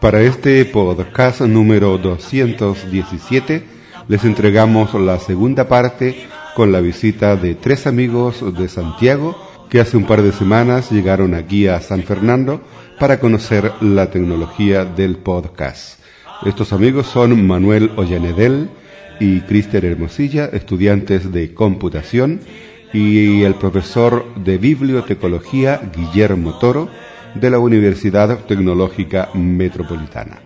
Para este podcast número 217 les entregamos la segunda parte con la visita de tres amigos de Santiago que hace un par de semanas llegaron aquí a San Fernando para conocer la tecnología del podcast. Estos amigos son Manuel Ollanedel y Cristian Hermosilla, estudiantes de computación, y el profesor de bibliotecología Guillermo Toro, de la Universidad Tecnológica Metropolitana.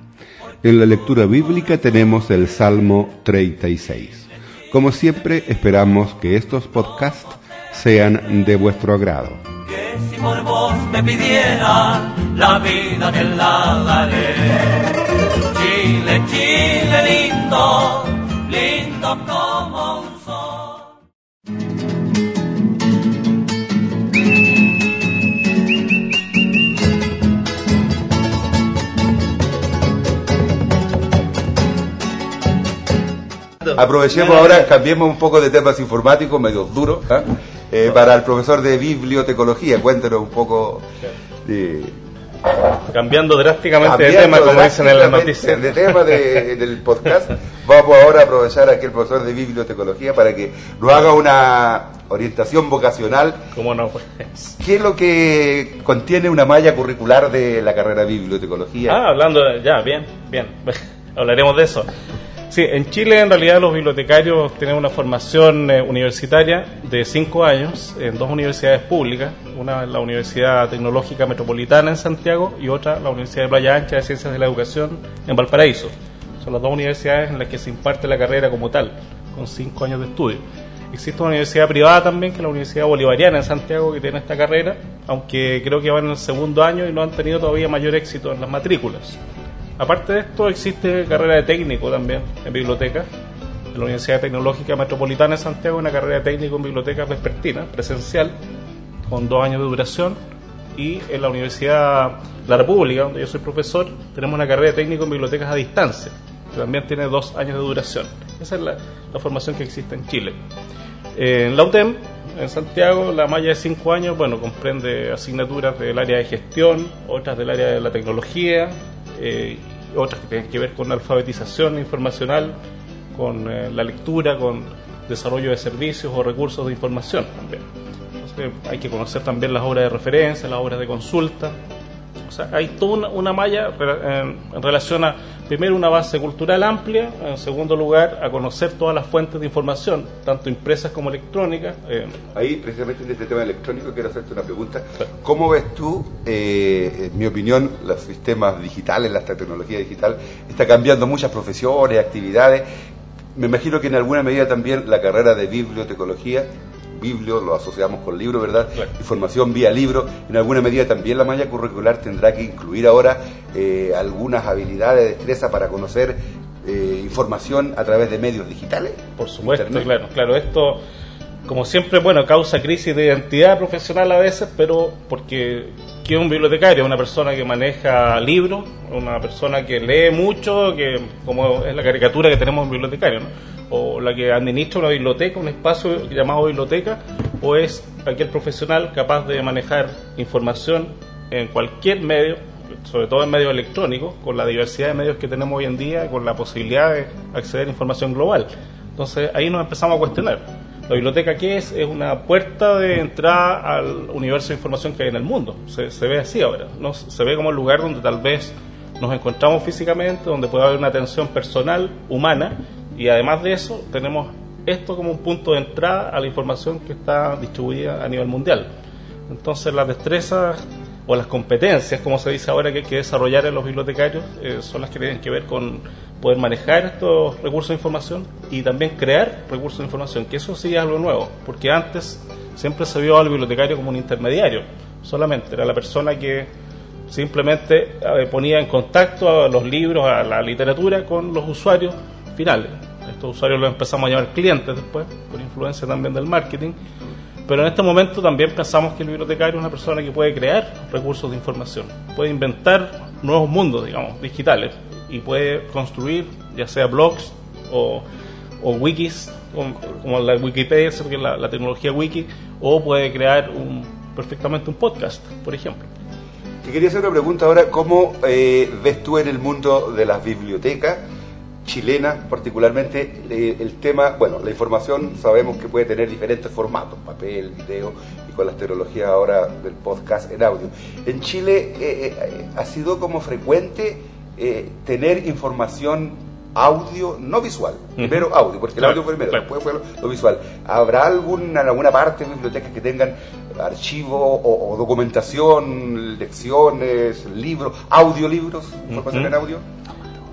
En la lectura bíblica tenemos el Salmo 36. Como siempre, esperamos que estos podcasts sean de vuestro agrado. Que si por vos me pidiera la vida te la daré. Chile, Chile lindo, lindo como Aprovechemos ahora, cambiemos un poco de temas informáticos, medio duros, ¿ah? Eh, para el profesor de bibliotecología. Cuéntenos un poco de, Cambiando drásticamente de Cambiando tema, como dicen en las noticias. De tema de- del podcast, vamos ahora a aprovechar aquí el profesor de bibliotecología para que nos haga una orientación vocacional. ¿Cómo no? pues? ¿Qué es lo que contiene una malla curricular de la carrera de bibliotecología? Ah, hablando, de- ya, bien, bien. Hablaremos de eso. Sí, en Chile en realidad los bibliotecarios tienen una formación eh, universitaria de cinco años en dos universidades públicas, una es la Universidad Tecnológica Metropolitana en Santiago y otra la Universidad de Playa Ancha de Ciencias de la Educación en Valparaíso. Son las dos universidades en las que se imparte la carrera como tal, con cinco años de estudio. Existe una universidad privada también, que es la Universidad Bolivariana en Santiago, que tiene esta carrera, aunque creo que van en el segundo año y no han tenido todavía mayor éxito en las matrículas. Aparte de esto, existe carrera de técnico también en biblioteca. En la Universidad Tecnológica Metropolitana de Santiago, una carrera de técnico en bibliotecas vespertina, presencial, con dos años de duración. Y en la Universidad la República, donde yo soy profesor, tenemos una carrera de técnico en bibliotecas a distancia, que también tiene dos años de duración. Esa es la, formación que existe en Chile. En la UTEM, en Santiago, la malla de cinco años, bueno, comprende asignaturas del área de gestión, otras del área de la tecnología, eh, otras que tienen que ver con alfabetización informacional, con eh, la lectura, con desarrollo de servicios o recursos de información también. Entonces, hay que conocer también las obras de referencia, las obras de consulta. O sea, hay toda una, una malla en, en relación a, primero, una base cultural amplia, en segundo lugar, a conocer todas las fuentes de información, tanto impresas como electrónicas. eh, Ahí, precisamente en este tema electrónico, quiero hacerte una pregunta. ¿Cómo ves tú, eh, en mi opinión, los sistemas digitales, la tecnología digital, está cambiando muchas profesiones, actividades? Me imagino que en alguna medida también la carrera de bibliotecología, biblio lo asociamos con libro, ¿verdad? Claro. Información vía libro, en alguna medida también la malla curricular tendrá que incluir ahora eh, algunas habilidades, destreza para conocer eh, información a través de medios digitales. Por supuesto, Internet. claro, claro, esto como siempre, bueno, causa crisis de identidad profesional a veces, pero porque que un bibliotecario, una persona que maneja libros, una persona que lee mucho, que como es la caricatura que tenemos en bibliotecario, ¿no? O la que administra una biblioteca, un espacio llamado biblioteca, o es aquel profesional capaz de manejar información en cualquier medio, sobre todo en medios electrónicos, con la diversidad de medios que tenemos hoy en día, con la posibilidad de acceder a información global. Entonces ahí nos empezamos a cuestionar. La biblioteca, ¿qué es? Es una puerta de entrada al universo de información que hay en el mundo. Se, se ve así ahora. ¿no? Se ve como el lugar donde tal vez nos encontramos físicamente, donde puede haber una atención personal, humana, y además de eso tenemos esto como un punto de entrada a la información que está distribuida a nivel mundial. Entonces las destrezas o las competencias, como se dice ahora, que hay que desarrollar en los bibliotecarios, eh, son las que tienen que ver con poder manejar estos recursos de información y también crear recursos de información, que eso sí es algo nuevo, porque antes siempre se vio al bibliotecario como un intermediario, solamente era la persona que simplemente eh, ponía en contacto a los libros, a la literatura con los usuarios finales. Estos usuarios los empezamos a llamar clientes después, por influencia también del marketing. Pero en este momento también pensamos que el bibliotecario es una persona que puede crear recursos de información, puede inventar nuevos mundos, digamos, digitales, y puede construir ya sea blogs o, wikis, como, la Wikipedia, que la, la tecnología wiki, o puede crear un, perfectamente un podcast, por ejemplo. Te quería hacer una pregunta ahora, ¿cómo eh, ves tú en el mundo de las bibliotecas? Chilenas particularmente eh, el tema, bueno, la información sabemos que puede tener diferentes formatos, papel, video y con las tecnologías ahora del podcast en audio. En Chile eh, eh, ha sido como frecuente tener información audio, no visual, primero audio, porque el audio fue primero, después fue lo, visual. ¿Habrá alguna, alguna parte de bibliotecas que tengan archivo o, documentación, lecciones, libros, audiolibros, información en audio?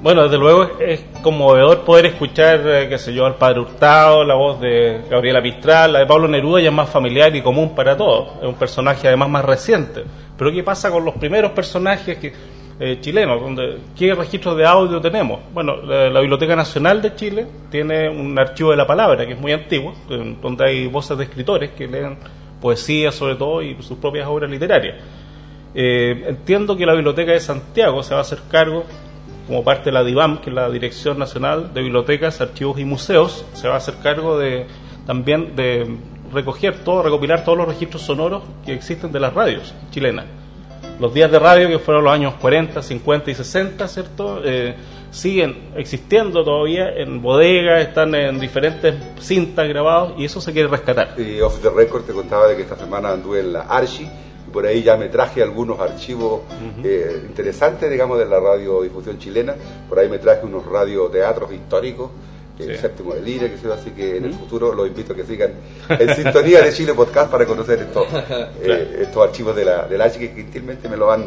Bueno, desde luego es, conmovedor poder escuchar, eh, qué sé yo, al padre Hurtado, la voz de Gabriela Mistral, la de Pablo Neruda ya es más familiar y común para todos. Es un personaje además más reciente. Pero ¿qué pasa con los primeros personajes que, eh, chilenos? Donde, ¿Qué registros de audio tenemos? Bueno, la, Biblioteca Nacional de Chile tiene un archivo de la palabra que es muy antiguo, donde hay voces de escritores que leen poesía sobre todo y sus propias obras literarias. Eh, entiendo que la Biblioteca de Santiago se va a hacer cargo como parte de la DIVAM, que es la Dirección Nacional de Bibliotecas, Archivos y Museos, se va a hacer cargo de también de recoger todo, recopilar todos los registros sonoros que existen de las radios chilenas. Los días de radio, que fueron los años 40, 50 y 60, ¿cierto? Eh, siguen existiendo todavía en bodegas, están en diferentes cintas grabados y eso se quiere rescatar. Y Off the Record te contaba de que esta semana anduve en la Archi por ahí ya me traje algunos archivos eh, interesantes, digamos, de la radiodifusión chilena. Por ahí me traje unos radioteatros históricos, el séptimo de Lira, que sea, así que en el futuro los invito a que sigan en sintonía de Chile Podcast para conocer estos, eh, estos archivos de la, de la que gentilmente me lo han,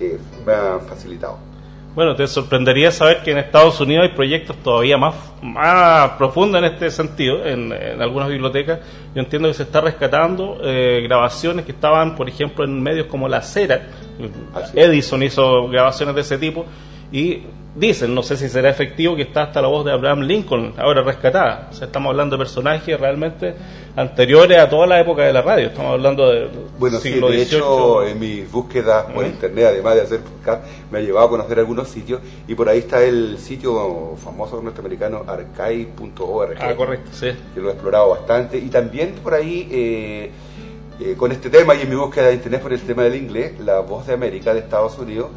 eh, me han facilitado. Bueno, te sorprendería saber que en Estados Unidos hay proyectos todavía más, más profundos en este sentido, en, algunas bibliotecas. Yo entiendo que se está rescatando eh, grabaciones que estaban, por ejemplo, en medios como La Cera. Edison hizo grabaciones de ese tipo y dicen, no sé si será efectivo, que está hasta la voz de Abraham Lincoln ahora rescatada. O sea, estamos hablando de personajes realmente anteriores a toda la época de la radio. Estamos hablando de bueno, siglo sí, de hecho, en mis búsquedas por internet, además de hacer podcast, me ha llevado a conocer algunos sitios y por ahí está el sitio famoso norteamericano archive.org. Ah, correcto, sí. Que lo he explorado bastante y también por ahí... Eh, eh, con este tema y en mi búsqueda de internet por el tema del inglés, La Voz de América de Estados Unidos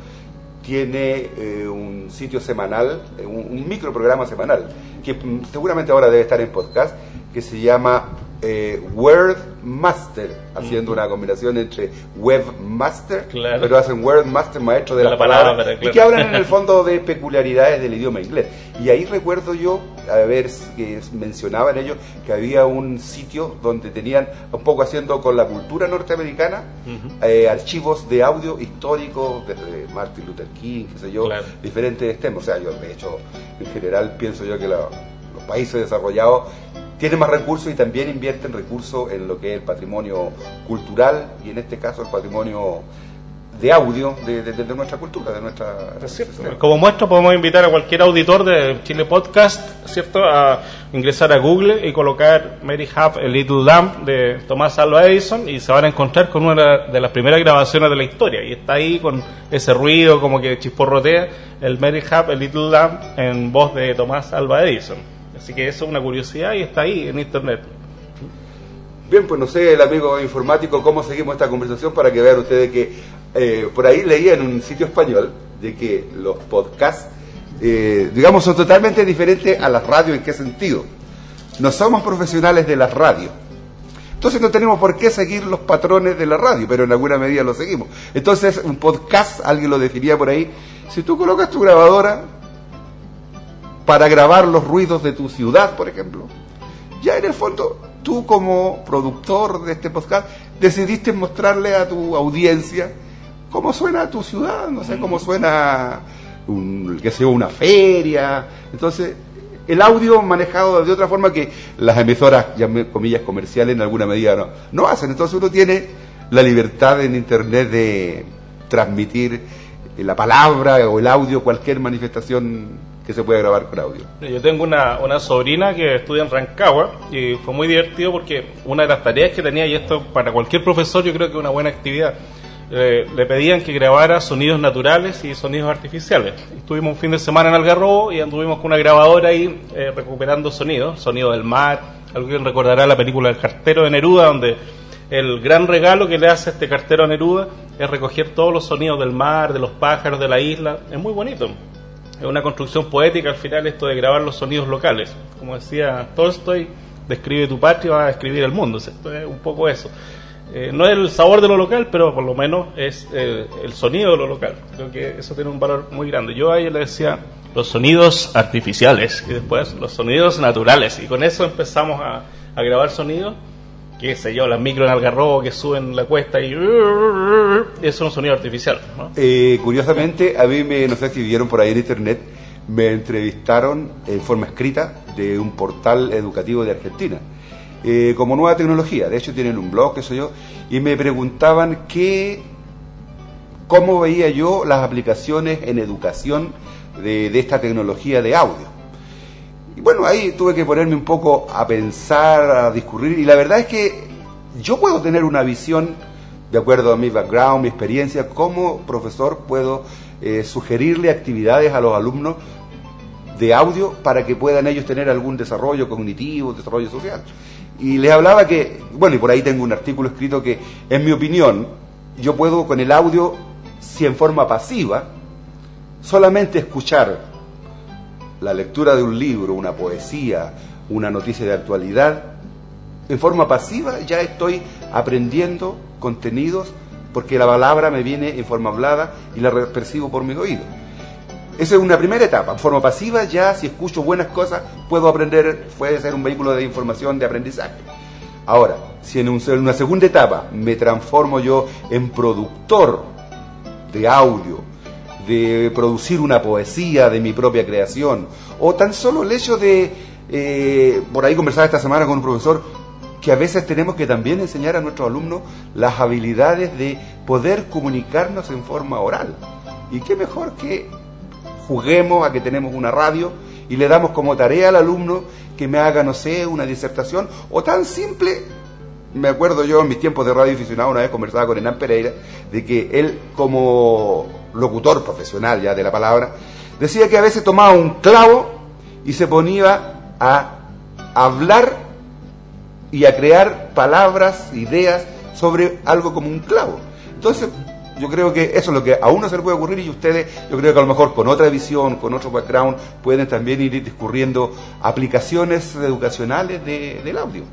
tiene eh, un sitio semanal, un, un microprograma semanal, que mm, seguramente ahora debe estar en podcast, que se llama eh, Wordmaster, haciendo una combinación entre Webmaster, pero hacen Wordmaster, maestro de, la, palabra, y que hablan en el fondo de peculiaridades del idioma inglés. Y ahí recuerdo yo, a ver, que mencionaban ellos que había un sitio donde tenían, un poco haciendo con la cultura norteamericana, eh, archivos de audio históricos desde Martin Luther King, qué sé yo, diferentes temas. O sea, yo de hecho, en general, pienso yo que los países desarrollados tienen más recursos y también invierten recursos en lo que es el patrimonio cultural y en este caso el patrimonio de audio de, nuestra cultura, de nuestra... Como muestra podemos invitar a cualquier auditor de Chile Podcast, ¿cierto?, a ingresar a Google y colocar Mary Have a Little Lamb de Tomás Alva Edison y se van a encontrar con una de las primeras grabaciones de la historia y está ahí con ese ruido como que chisporrotea el Mary Have a Little Lamb en voz de Tomás Alva Edison. Así que eso es una curiosidad y está ahí en internet. Bien, pues no sé, el amigo informático, cómo seguimos esta conversación para que vean ustedes que eh, por ahí leía en un sitio español de que los podcasts, eh, digamos, son totalmente diferentes a las radios. ¿En qué sentido? No somos profesionales de las radios. Entonces no tenemos por qué seguir los patrones de la radio, pero en alguna medida lo seguimos. Entonces, un podcast, alguien lo definía por ahí, si tú colocas tu grabadora, para grabar los ruidos de tu ciudad, por ejemplo. Ya en el fondo, tú como productor de este podcast, decidiste mostrarle a tu audiencia cómo suena tu ciudad, no sé, cómo suena un, que sea una feria. Entonces, el audio manejado de otra forma que las emisoras, ya comillas, comerciales en alguna medida no, no hacen. Entonces uno tiene la libertad en Internet de transmitir la palabra o el audio, cualquier manifestación que se pueda grabar con audio. Yo tengo una, una sobrina que estudia en Rancagua y fue muy divertido porque una de las tareas que tenía, y esto para cualquier profesor yo creo que es una buena actividad, eh, le pedían que grabara sonidos naturales y sonidos artificiales. Estuvimos un fin de semana en Algarrobo y anduvimos con una grabadora ahí eh, recuperando sonidos, sonido del mar, alguien recordará la película El cartero de Neruda, donde el gran regalo que le hace este cartero a Neruda es recoger todos los sonidos del mar, de los pájaros, de la isla. Es muy bonito. Es una construcción poética al final esto de grabar los sonidos locales. Como decía Tolstoy, describe tu patria, va a escribir el mundo. Esto es un poco eso. Eh, no es el sabor de lo local, pero por lo menos es eh, el sonido de lo local. Creo que eso tiene un valor muy grande. Yo a ella le decía los sonidos artificiales y después los sonidos naturales. Y con eso empezamos a, a grabar sonidos qué sé yo, las micro en Algarrobo que suben la cuesta y es un sonido artificial. ¿no? Eh, curiosamente, a mí me, no sé si vieron por ahí en internet, me entrevistaron en forma escrita de un portal educativo de Argentina. Eh, como nueva tecnología, de hecho tienen un blog, qué sé yo, y me preguntaban qué, cómo veía yo las aplicaciones en educación de, de esta tecnología de audio. Y bueno, ahí tuve que ponerme un poco a pensar, a discurrir, y la verdad es que yo puedo tener una visión, de acuerdo a mi background, mi experiencia, como profesor puedo eh, sugerirle actividades a los alumnos de audio para que puedan ellos tener algún desarrollo cognitivo, desarrollo social. Y les hablaba que, bueno, y por ahí tengo un artículo escrito que, en mi opinión, yo puedo con el audio, si en forma pasiva, solamente escuchar la lectura de un libro, una poesía, una noticia de actualidad, en forma pasiva ya estoy aprendiendo contenidos porque la palabra me viene en forma hablada y la percibo por mis oídos. Esa es una primera etapa. En forma pasiva ya si escucho buenas cosas puedo aprender, puede ser un vehículo de información, de aprendizaje. Ahora, si en, en una segunda etapa me transformo yo en productor de audio, de producir una poesía de mi propia creación, o tan solo el hecho de, eh, por ahí conversaba esta semana con un profesor, que a veces tenemos que también enseñar a nuestros alumnos las habilidades de poder comunicarnos en forma oral. Y qué mejor que juguemos a que tenemos una radio y le damos como tarea al alumno que me haga, no sé, una disertación, o tan simple me acuerdo yo en mis tiempos de radio aficionado, una vez conversaba con Hernán Pereira, de que él como locutor profesional ya de la palabra, decía que a veces tomaba un clavo y se ponía a hablar y a crear palabras, ideas sobre algo como un clavo. Entonces, yo creo que eso es lo que a uno se le puede ocurrir y ustedes, yo creo que a lo mejor con otra visión, con otro background, pueden también ir discurriendo aplicaciones educacionales del audio.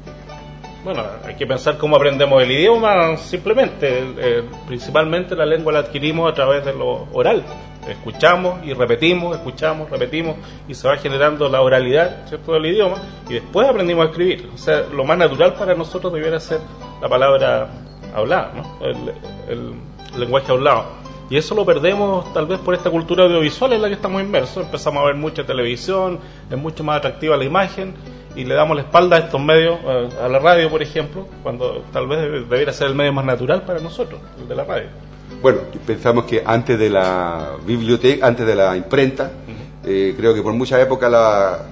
Bueno, hay que pensar cómo aprendemos el idioma, simplemente. Eh, principalmente la lengua la adquirimos a través de lo oral. Escuchamos y repetimos, escuchamos, repetimos, y se va generando la oralidad ¿cierto? del idioma, y después aprendimos a escribir. O sea, lo más natural para nosotros debiera ser la palabra hablada, ¿no? el, lenguaje hablado. Y eso lo perdemos tal vez por esta cultura audiovisual en la que estamos inmersos. Empezamos a ver mucha televisión, es mucho más atractiva la imagen y le damos la espalda a estos medios, a la radio por ejemplo, cuando tal vez debiera ser el medio más natural para nosotros, el de la radio. Bueno, pensamos que antes de la biblioteca, antes de la imprenta, eh, creo que por mucha época la,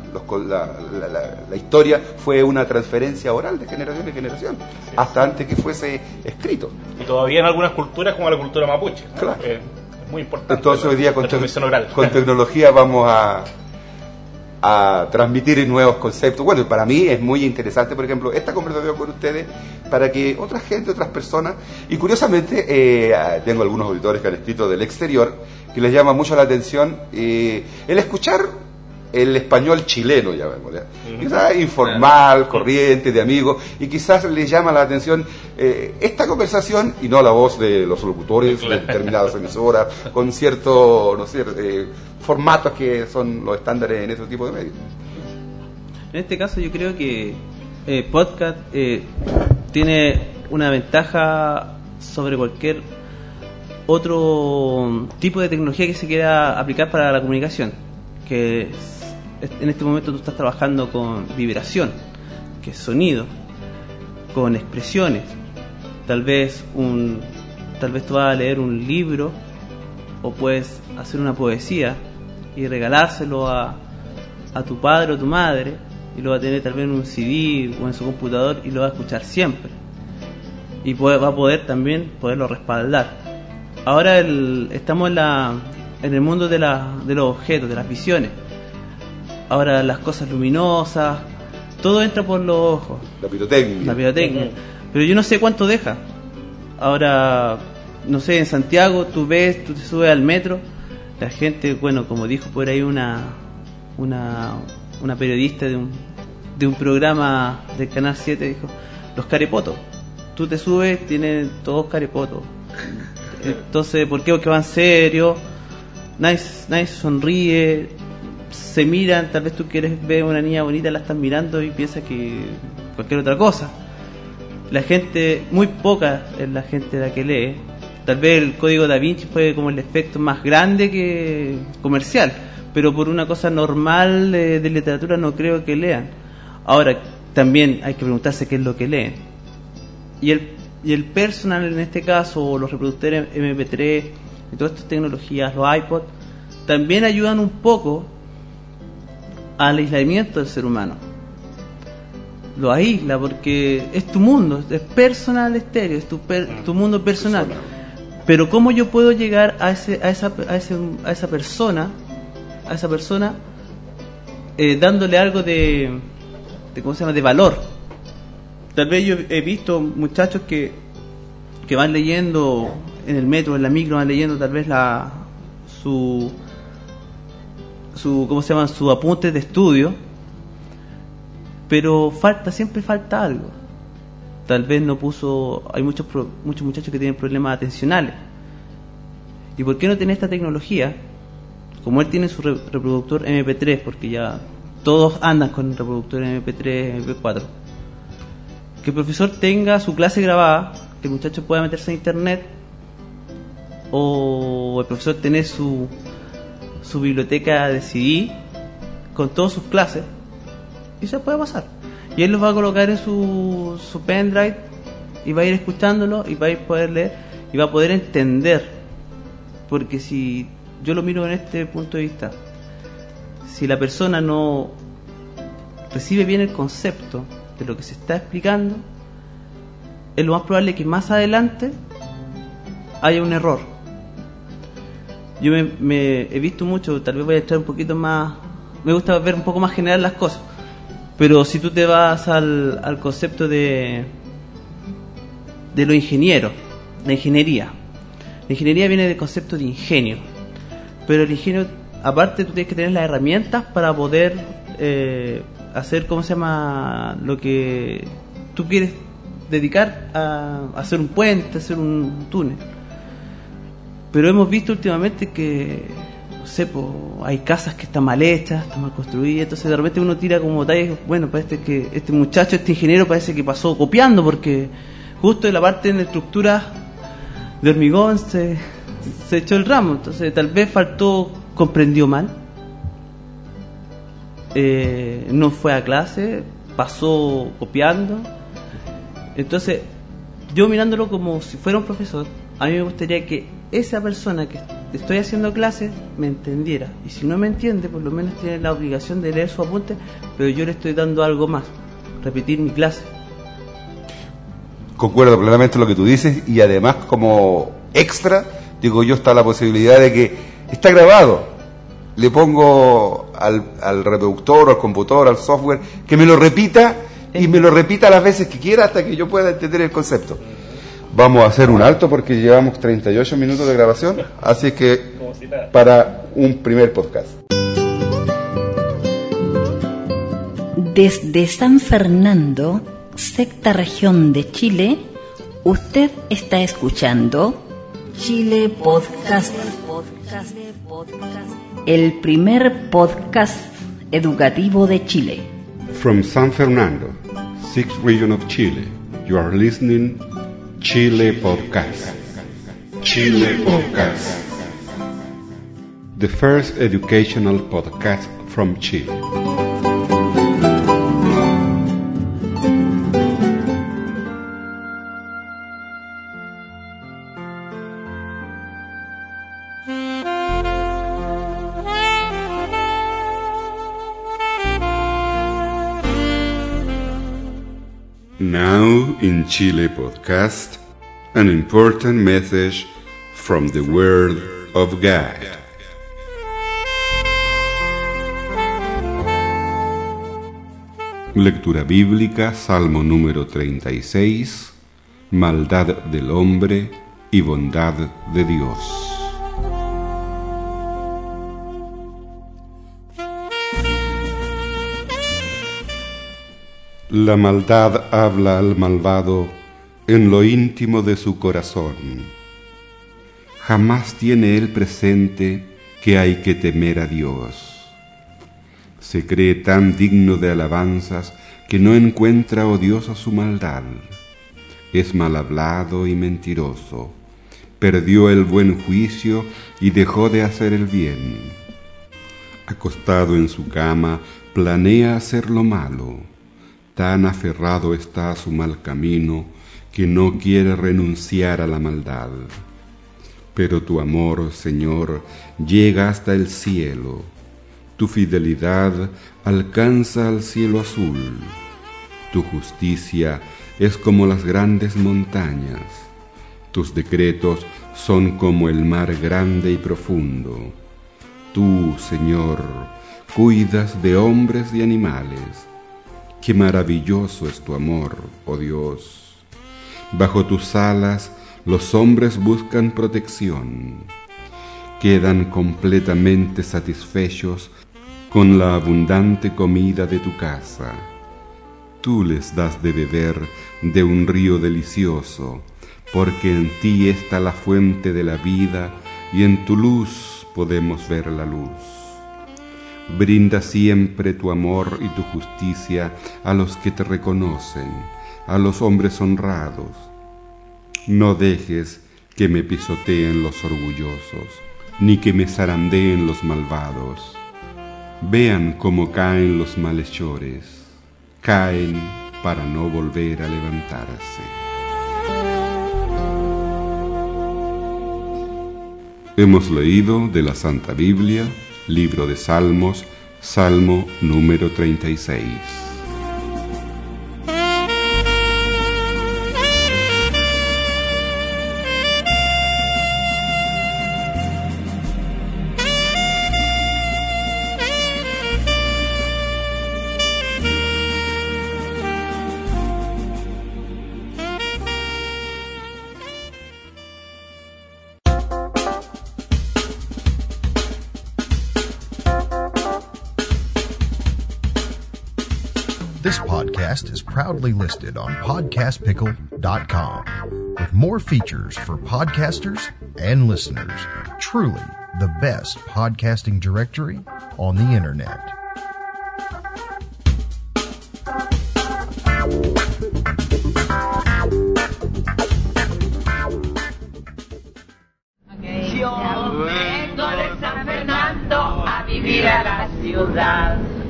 la, historia fue una transferencia oral de generación en generación, hasta antes que fuese escrito. Y todavía en algunas culturas, como la cultura mapuche. Claro. Eh, es muy importante. Entonces hoy día con, con tecnología vamos a, a transmitir nuevos conceptos. Bueno, para mí es muy interesante, por ejemplo, esta conversación con ustedes para que otra gente, otras personas, y curiosamente eh, tengo algunos auditores que han escrito del exterior, que les llama mucho la atención eh, el escuchar el español chileno, ya vemos, quizás informal, corriente, de amigos, y quizás les llama la atención eh, esta conversación y no la voz de los locutores de determinadas emisoras, con cierto, no sé, eh, formatos que son los estándares en ese tipo de medios. En este caso yo creo que eh, podcast eh, tiene una ventaja sobre cualquier otro tipo de tecnología que se quiera aplicar para la comunicación, que en este momento tú estás trabajando con vibración, que es sonido, con expresiones, tal vez un tal vez tú vas a leer un libro o puedes hacer una poesía y regalárselo a, a tu padre o tu madre y lo va a tener tal vez en un CD o en su computador y lo va a escuchar siempre. Y puede- va a poder también poderlo respaldar. Ahora el- estamos en, la, en el mundo de, la, de los objetos, de las visiones. Ahora las cosas luminosas, todo entra por los ojos La pirotecnia. la pirotecnia. Pero yo no sé cuánto deja. Ahora, no sé, en Santiago tú ves, tú te subes al metro, la gente, bueno, como dijo por ahí una una, una periodista de un, de un programa del Canal 7, dijo, los carepotos. Tú te subes, tienen todos carepotos. Entonces, ¿por qué? Porque van serios, nadie, nadie sonríe, se miran, tal vez tú quieres ver una niña bonita, la estás mirando y piensas que cualquier otra cosa. La gente, muy poca es la gente la que lee. Tal vez el código da Vinci fue como el efecto más grande que comercial, pero por una cosa normal eh, de literatura no creo que lean. Ahora, también hay que preguntarse qué es lo que leen. Y el, y el personal en este caso, o los reproductores MP3, y todas estas tecnologías, los iPod, también ayudan un poco al aislamiento del ser humano. Lo aísla porque es tu mundo, es personal estéreo, es tu, per- tu mundo personal. Pero cómo yo puedo llegar a ese, a esa, a ese- a esa persona, a esa persona, eh, dándole algo de, de, ¿cómo se llama? de valor. Tal vez yo he visto muchachos que, que van leyendo en el metro, en la micro, van leyendo tal vez la su su ¿cómo se llama? su apunte de estudio, pero falta siempre falta algo. Tal vez no puso, hay muchos muchos muchachos que tienen problemas atencionales. ¿Y por qué no tiene esta tecnología? Como él tiene su re- reproductor MP3, porque ya todos andan con reproductor MP3, MP4 que el profesor tenga su clase grabada, que el muchacho pueda meterse a internet, o el profesor tener su, su biblioteca de CD con todas sus clases, y se puede pasar. Y él los va a colocar en su, su pendrive y va a ir escuchándolo y va a poder leer y va a poder entender. Porque si yo lo miro en este punto de vista, si la persona no recibe bien el concepto de lo que se está explicando, es lo más probable que más adelante haya un error. Yo me, me he visto mucho, tal vez voy a estar un poquito más, me gusta ver un poco más general las cosas, pero si tú te vas al, al concepto de, de lo ingeniero, la ingeniería, la ingeniería viene del concepto de ingenio, pero el ingenio, aparte tú tienes que tener las herramientas para poder eh, hacer, ¿cómo se llama? Lo que tú quieres dedicar a hacer un puente, hacer un túnel. Pero hemos visto últimamente que, no sé, po, hay casas que están mal hechas, están mal construidas, entonces de repente uno tira como tallas, bueno, parece que este muchacho, este ingeniero parece que pasó copiando, porque justo en la parte de la estructura de hormigón se, se echó el ramo, entonces tal vez faltó, comprendió mal, eh, no fue a clase, pasó copiando. Entonces, yo mirándolo como si fuera un profesor, a mí me gustaría que esa persona que estoy haciendo clase me entendiera. Y si no me entiende, por lo menos tiene la obligación de leer su apunte, pero yo le estoy dando algo más, repetir mi clase. Concuerdo plenamente lo que tú dices y además como extra, digo yo, está la posibilidad de que está grabado. Le pongo al, al reproductor, al computador, al software, que me lo repita y me lo repita las veces que quiera hasta que yo pueda entender el concepto. Vamos a hacer un alto porque llevamos 38 minutos de grabación, así que para un primer podcast. Desde San Fernando, sexta región de Chile, usted está escuchando Chile Podcast, el primer podcast educativo de Chile. From San Fernando, sixth region of Chile, you are listening Chile Podcast. Chile Podcast. The first educational podcast from Chile. In Chile podcast, an important message from the Word of God. Lectura bíblica, Salmo número 36, Maldad del hombre y bondad de Dios. La maldad habla al malvado en lo íntimo de su corazón. Jamás tiene él presente que hay que temer a Dios. Se cree tan digno de alabanzas que no encuentra odiosa su maldad. Es mal hablado y mentiroso. Perdió el buen juicio y dejó de hacer el bien. Acostado en su cama, planea hacer lo malo tan aferrado está a su mal camino que no quiere renunciar a la maldad. Pero tu amor, Señor, llega hasta el cielo, tu fidelidad alcanza al cielo azul, tu justicia es como las grandes montañas, tus decretos son como el mar grande y profundo. Tú, Señor, cuidas de hombres y animales, Qué maravilloso es tu amor, oh Dios. Bajo tus alas los hombres buscan protección. Quedan completamente satisfechos con la abundante comida de tu casa. Tú les das de beber de un río delicioso, porque en ti está la fuente de la vida y en tu luz podemos ver la luz. Brinda siempre tu amor y tu justicia a los que te reconocen, a los hombres honrados. No dejes que me pisoteen los orgullosos, ni que me zarandeen los malvados. Vean cómo caen los malhechores, caen para no volver a levantarse. Hemos leído de la Santa Biblia Libro de Salmos, Salmo número 36. Proudly listed on podcastpickle.com with more features for podcasters and listeners. Truly the best podcasting directory on the internet.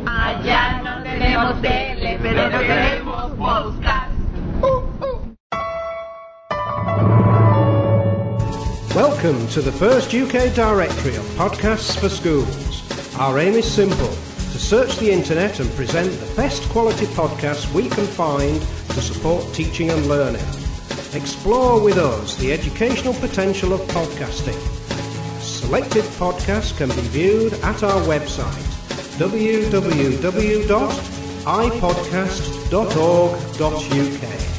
Allá no tenemos tele, pero tenemos Welcome to the first UK directory of podcasts for schools. Our aim is simple to search the internet and present the best quality podcasts we can find to support teaching and learning. Explore with us the educational potential of podcasting. Selected podcasts can be viewed at our website www.ipodcast.org.uk.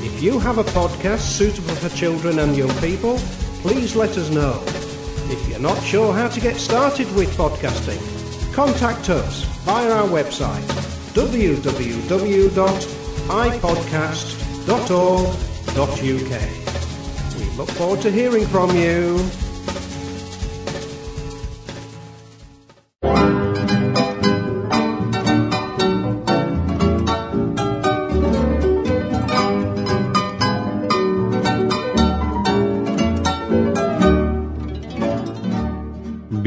If you have a podcast suitable for children and young people, please let us know. If you're not sure how to get started with podcasting, contact us via our website www.ipodcast.org.uk. We look forward to hearing from you.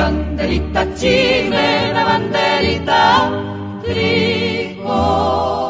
banderita chilena, banderita tricolor.